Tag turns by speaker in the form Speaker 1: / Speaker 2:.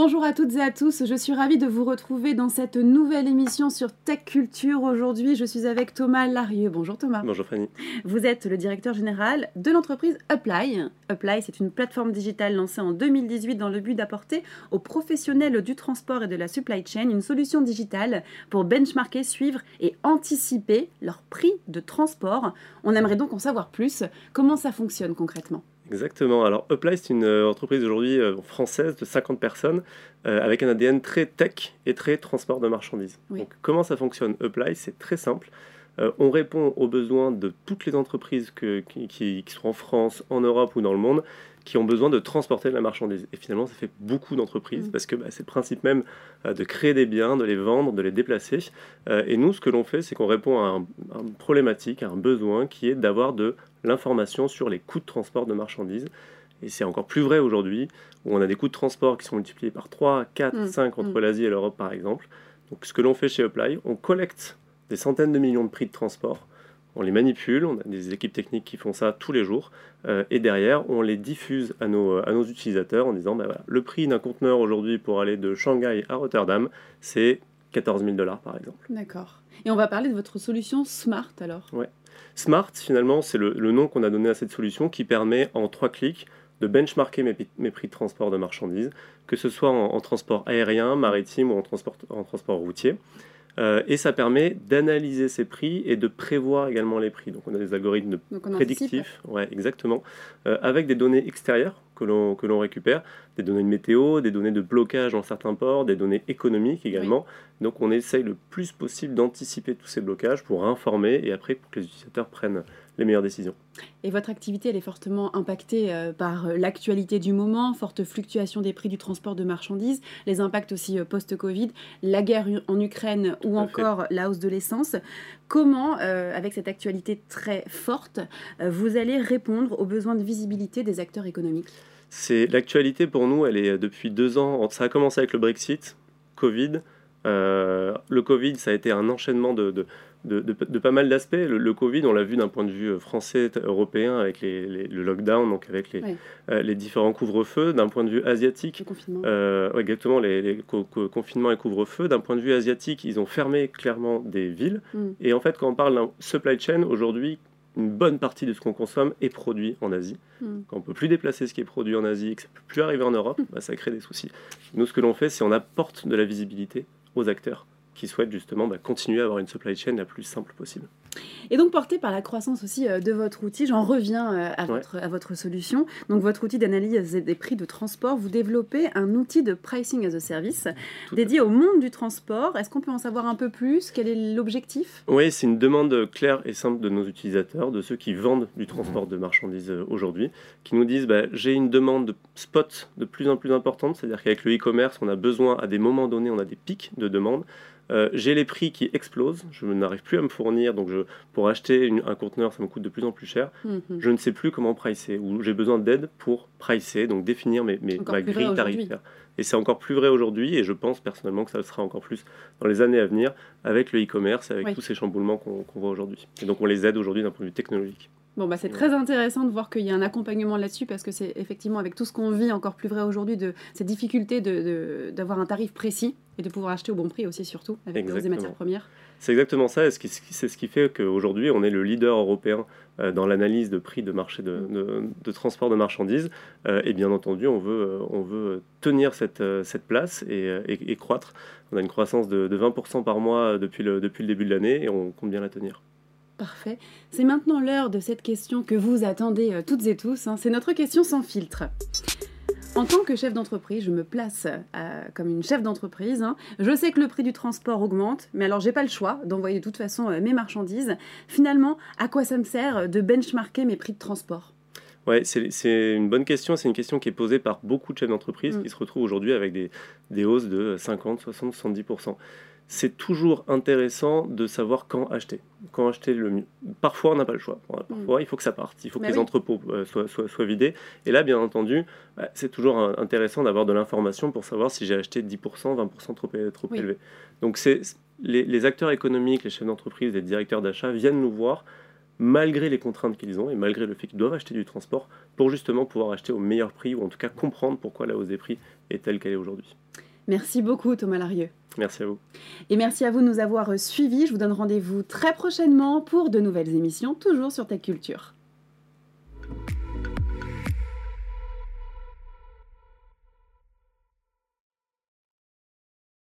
Speaker 1: Bonjour à toutes et à tous, je suis ravie de vous retrouver dans cette nouvelle émission sur Tech Culture. Aujourd'hui, je suis avec Thomas Larieux. Bonjour Thomas.
Speaker 2: Bonjour Fanny.
Speaker 1: Vous êtes le directeur général de l'entreprise Apply. Apply, c'est une plateforme digitale lancée en 2018 dans le but d'apporter aux professionnels du transport et de la supply chain une solution digitale pour benchmarker, suivre et anticiper leur prix de transport. On aimerait donc en savoir plus. Comment ça fonctionne concrètement?
Speaker 2: Exactement. Alors, Apply, c'est une euh, entreprise aujourd'hui euh, française de 50 personnes euh, avec un ADN très tech et très transport de marchandises. Donc, comment ça fonctionne Apply C'est très simple. on répond aux besoins de toutes les entreprises qui, qui, sont en France, en Europe ou dans le monde qui ont besoin de transporter de la marchandise. Et finalement, ça fait beaucoup d'entreprises mm. parce que bah, c'est le principe même euh, de créer des biens, de les vendre, de les déplacer. Euh, et nous, ce que l'on fait, c'est qu'on répond à, un, une problématique, à un besoin qui est d'avoir de l'information sur les coûts de transport de marchandises. Et c'est encore plus vrai aujourd'hui, où on a des coûts de transport qui sont multipliés par 3, 4, 5 entre mm. l'Asie et l'Europe, par exemple. Donc, ce que l'on fait chez Apply, on collecte des centaines de millions de prix de transport on les manipule, on a des équipes techniques qui font ça tous les jours, euh, et derrière, on les diffuse à nos, à nos utilisateurs en disant, bah voilà, le prix d'un conteneur aujourd'hui pour aller de Shanghai à Rotterdam, c'est 14 000 dollars par exemple.
Speaker 1: D'accord. Et on va parler de votre solution Smart alors?
Speaker 2: Ouais. Smart, finalement, c'est le, nom qu'on a donné à cette solution qui permet en trois clics de benchmarker mes, prix de transport de marchandises, que ce soit en, transport aérien, maritime ou en transport, en transport routier. Euh, et ça permet d'analyser ces prix et de prévoir également les prix. Donc on a des algorithmes prédictifs, ouais, exactement, euh, avec des données extérieures que l'on récupère, des données de météo, des données de blocage dans certains ports, des données économiques également. Donc on essaye le plus possible d'anticiper tous ces blocages pour informer et après pour que les utilisateurs prennent les meilleures décisions.
Speaker 1: Et votre activité, elle est fortement impactée euh, par euh, l'actualité du moment, forte fluctuation des prix du transport de marchandises, les impacts aussi euh, post-Covid, la guerre en Ukraine ou encore la hausse de l'essence. Comment, avec cette actualité très forte, vous allez répondre aux besoins de visibilité des acteurs économiques?
Speaker 2: C'est l'actualité pour nous, elle est depuis deux ans. Ça a commencé avec le Brexit, Covid. Le Covid, ça a été un enchaînement de de, pas mal d'aspects. Le, Covid, on l'a vu d'un point de vue euh, français, européen, avec le lockdown, donc avec les, euh, les différents couvre-feux. D'un point de vue asiatique, euh, exactement, les, confinements et couvre-feu. D'un point de vue asiatique, ils ont fermé clairement des villes. Mm. Et en fait, quand on parle d'un supply chain, aujourd'hui, une bonne partie de ce qu'on consomme est produit en Asie. Mm. Quand on ne peut plus déplacer ce qui est produit en Asie que ça ne peut plus arriver en Europe, mm. bah, ça crée des soucis. Nous, ce que l'on fait, c'est on apporte de la visibilité aux acteurs qui souhaitent justement bah, continuer à avoir une supply chain la plus simple possible.
Speaker 1: Et donc porté par la croissance aussi euh, de votre outil, j'en reviens euh, à, votre, à votre solution. Donc votre outil d'analyse des prix de transport, vous développez un outil de pricing as a service dédié au monde du transport. Est-ce qu'on peut en savoir un peu plus? Quel est l'objectif?
Speaker 2: Oui, c'est une demande claire et simple de nos utilisateurs, de ceux qui vendent du transport de marchandises euh, aujourd'hui, qui nous disent bah, j'ai une demande de spot de plus en plus importante, c'est-à-dire qu'avec le e-commerce, on a besoin à des moments donnés, on a des pics de demande. Euh, j'ai les prix qui explosent, je n'arrive plus à me fournir, donc je, pour acheter un conteneur, ça me coûte de plus en plus cher. Mhm. Je ne sais plus comment pricer, ou j'ai besoin d'aide pour pricer, donc définir mes, mes ma grille tarifaire. Et c'est encore plus vrai aujourd'hui, et je pense personnellement que ça sera encore plus dans les années à venir avec le e-commerce, avec tous ces chamboulements qu'on voit aujourd'hui. Et donc on les aide aujourd'hui d'un point de vue technologique.
Speaker 1: Bon, bah, c'est très intéressant de voir qu'il y a un accompagnement là-dessus parce que c'est effectivement avec tout ce qu'on vit encore plus vrai aujourd'hui de cette difficulté d'avoir de, un tarif précis et de pouvoir acheter au bon prix aussi surtout avec les matières premières.
Speaker 2: C'est exactement ça et c'est ce qui fait qu'aujourd'hui on est le leader européen euh, dans l'analyse de prix de marché de, mm. de, transport de marchandises euh, et bien entendu on veut, euh, on veut tenir cette, cette place et, et, croître. On a une croissance de, 20% par mois depuis le, depuis le début de l'année et on compte bien la tenir.
Speaker 1: Parfait. C'est maintenant l'heure de cette question que vous attendez euh, toutes et tous. Hein. C'est notre question sans filtre. En tant que chef d'entreprise, je me place euh, comme une chef d'entreprise. Hein. Je sais que le prix du transport augmente, mais alors j'ai pas le choix d'envoyer de toute façon euh, mes marchandises. Finalement, à quoi ça me sert de benchmarker mes prix de transport?
Speaker 2: Ouais, c'est une bonne question. C'est une question qui est posée par beaucoup de chefs d'entreprise mm. qui se retrouvent aujourd'hui avec des, des, hausses de 50, 60, 70% c'est toujours intéressant de savoir quand acheter. Quand acheter le mieux. Parfois, on n'a pas le choix. Parfois, mm. il faut que ça parte. Il faut que bah les entrepôts euh, soient, vidés. Et là, bien entendu, bah, c'est toujours intéressant d'avoir de l'information pour savoir si j'ai acheté 10%, 20% trop, trop élevé. Donc, c'est les, les, acteurs économiques, les chefs d'entreprise, les directeurs d'achat viennent nous voir malgré les contraintes qu'ils ont et malgré le fait qu'ils doivent acheter du transport, pour justement pouvoir acheter au meilleur prix ou en tout cas comprendre pourquoi la hausse des prix est telle qu'elle est aujourd'hui.
Speaker 1: Merci beaucoup Thomas Larieux.
Speaker 2: Merci à vous.
Speaker 1: Et merci à vous de nous avoir suivis. Je vous donne rendez-vous très prochainement pour de nouvelles émissions, toujours sur Tech Culture.